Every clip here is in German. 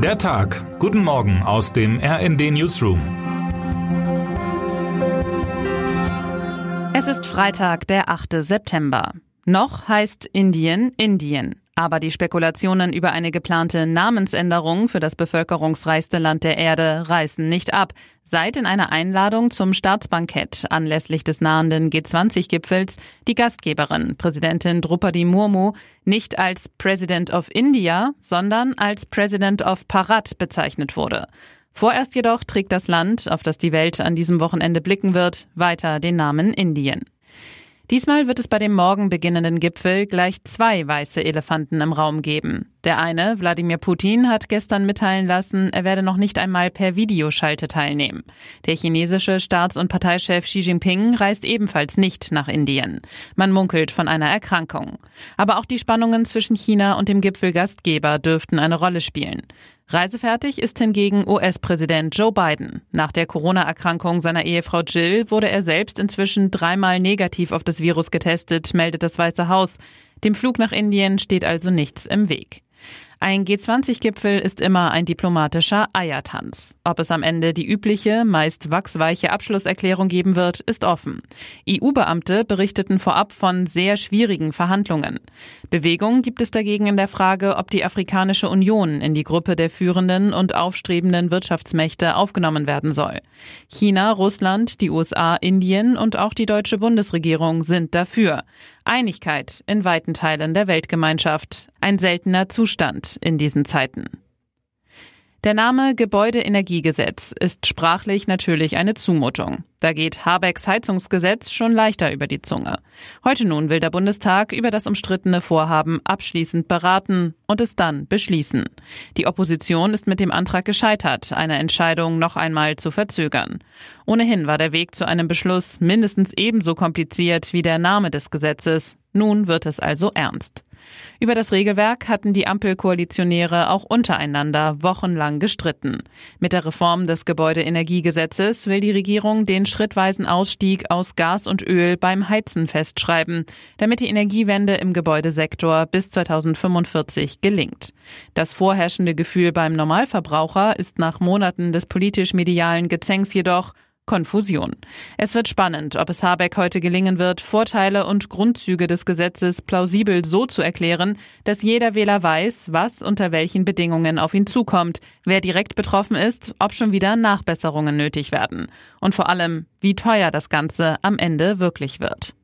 Der Tag. Guten Morgen aus dem RND Newsroom. Es ist Freitag, der 8. September. Noch heißt Indien Indien. Aber die Spekulationen über eine geplante Namensänderung für das bevölkerungsreichste Land der Erde reißen nicht ab, seit in einer Einladung zum Staatsbankett anlässlich des nahenden G20-Gipfels die Gastgeberin, Präsidentin Drupadi Murmu, nicht als President of India, sondern als President of Parat bezeichnet wurde. Vorerst jedoch trägt das Land, auf das die Welt an diesem Wochenende blicken wird, weiter den Namen Indien. Diesmal wird es bei dem morgen beginnenden Gipfel gleich zwei weiße Elefanten im Raum geben. Der eine, Wladimir Putin, hat gestern mitteilen lassen, er werde noch nicht einmal per Videoschalte teilnehmen. Der chinesische Staats- und Parteichef Xi Jinping reist ebenfalls nicht nach Indien. Man munkelt von einer Erkrankung. Aber auch die Spannungen zwischen China und dem Gipfelgastgeber dürften eine Rolle spielen. Reisefertig ist hingegen US-Präsident Joe Biden. Nach der Corona-Erkrankung seiner Ehefrau Jill wurde er selbst inzwischen dreimal negativ auf das Virus getestet, meldet das Weiße Haus. Dem Flug nach Indien steht also nichts im Weg. Ein G20-Gipfel ist immer ein diplomatischer Eiertanz. Ob es am Ende die übliche, meist wachsweiche Abschlusserklärung geben wird, ist offen. EU-Beamte berichteten vorab von sehr schwierigen Verhandlungen. Bewegung gibt es dagegen in der Frage, ob die Afrikanische Union in die Gruppe der führenden und aufstrebenden Wirtschaftsmächte aufgenommen werden soll. China, Russland, die USA, Indien und auch die deutsche Bundesregierung sind dafür. Einigkeit in weiten Teilen der Weltgemeinschaft. Ein seltener Zustand in diesen Zeiten. Der Name Gebäudeenergiegesetz ist sprachlich natürlich eine Zumutung. Da geht Habecks Heizungsgesetz schon leichter über die Zunge. Heute nun will der Bundestag über das umstrittene Vorhaben abschließend beraten und es dann beschließen. Die Opposition ist mit dem Antrag gescheitert, eine Entscheidung noch einmal zu verzögern. Ohnehin war der Weg zu einem Beschluss mindestens ebenso kompliziert wie der Name des Gesetzes. Nun wird es also ernst. Über das Regelwerk hatten die Ampelkoalitionäre auch untereinander wochenlang gestritten. Mit der Reform des Gebäudeenergiegesetzes will die Regierung den schrittweisen Ausstieg aus Gas und Öl beim Heizen festschreiben, damit die Energiewende im Gebäudesektor bis 2045 gelingt. Das vorherrschende Gefühl beim Normalverbraucher ist nach Monaten des politisch-medialen Gezänks jedoch, Konfusion. Es wird spannend, ob es Habeck heute gelingen wird, Vorteile und Grundzüge des Gesetzes plausibel so zu erklären, dass jeder Wähler weiß, was unter welchen Bedingungen auf ihn zukommt, wer direkt betroffen ist, ob schon wieder Nachbesserungen nötig werden und vor allem, wie teuer das Ganze am Ende wirklich wird.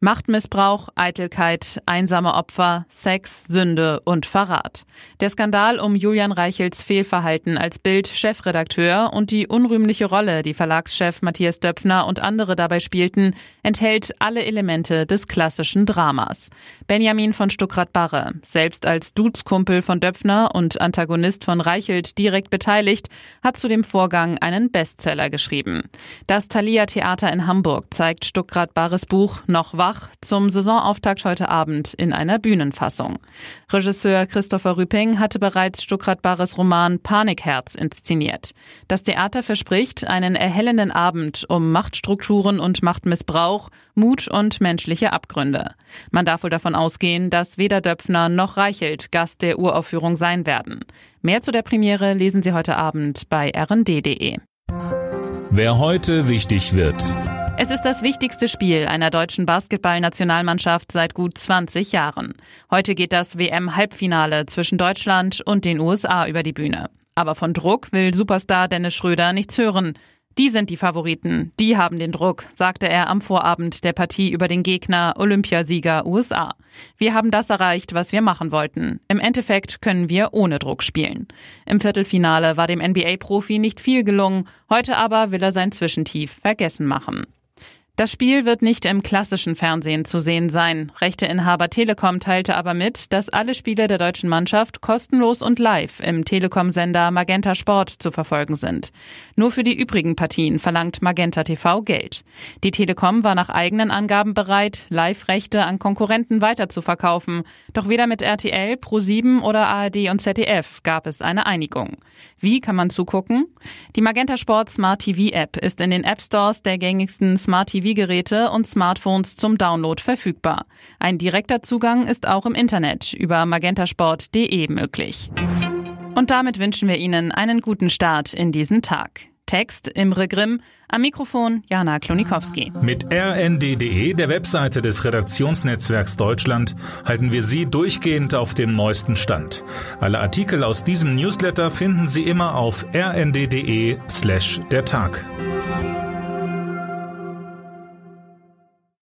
Machtmissbrauch, Eitelkeit, einsame Opfer, Sex, Sünde und Verrat. Der Skandal um Julian Reichels Fehlverhalten als Bild-Chefredakteur und die unrühmliche Rolle, die Verlagschef Matthias Döpfner und andere dabei spielten, enthält alle Elemente des klassischen Dramas. Benjamin von Stuckrad-Barre, selbst als Dudeskumpel von Döpfner und Antagonist von Reichelt direkt beteiligt, hat zu dem Vorgang einen Bestseller geschrieben. Das Thalia Theater in Hamburg zeigt Stuckrad-Barres Buch Noch wach zum Saisonauftakt heute Abend in einer Bühnenfassung. Regisseur Christopher Rüping hatte bereits Stuckrad Barres Roman Panikherz inszeniert. Das Theater verspricht einen erhellenden Abend um Machtstrukturen und Machtmissbrauch, Mut und menschliche Abgründe. Man darf wohl davon ausgehen, dass weder Döpfner noch Reichelt Gast der Uraufführung sein werden. Mehr zu der Premiere lesen Sie heute Abend bei rnd.de. Wer heute wichtig wird. Es ist das wichtigste Spiel einer deutschen Basketballnationalmannschaft seit gut 20 Jahren. Heute geht das WM-Halbfinale zwischen Deutschland und den USA über die Bühne. Aber von Druck will Superstar Dennis Schröder nichts hören. Die sind die Favoriten, die haben den Druck, sagte er am Vorabend der Partie über den Gegner Olympiasieger USA. Wir haben das erreicht, was wir machen wollten. Im Endeffekt können wir ohne Druck spielen. Im Viertelfinale war dem NBA-Profi nicht viel gelungen, heute aber will er sein Zwischentief vergessen machen. Das Spiel wird nicht im klassischen Fernsehen zu sehen sein. Rechteinhaber Telekom teilte aber mit, dass alle Spiele der deutschen Mannschaft kostenlos und live im Telekom-Sender Magenta Sport zu verfolgen sind. Nur für die übrigen Partien verlangt Magenta TV Geld. Die Telekom war nach eigenen Angaben bereit, Live-Rechte an Konkurrenten weiterzuverkaufen. Doch weder mit RTL, Pro7 oder ARD und ZDF gab es eine Einigung. Wie kann man zugucken? Die Magenta Sport Smart TV App ist in den App Stores der gängigsten Smart TV TV-Geräte und Smartphones zum Download verfügbar. Ein direkter Zugang ist auch im Internet über magentasport.de möglich. Und damit wünschen wir Ihnen einen guten Start in diesen Tag. Text Imre Grimm, am Mikrofon Jana Klonikowski. Mit rnd.de, der Webseite des Redaktionsnetzwerks Deutschland, halten wir Sie durchgehend auf dem neuesten Stand. Alle Artikel aus diesem Newsletter finden Sie immer auf rnd.de slash der Tag.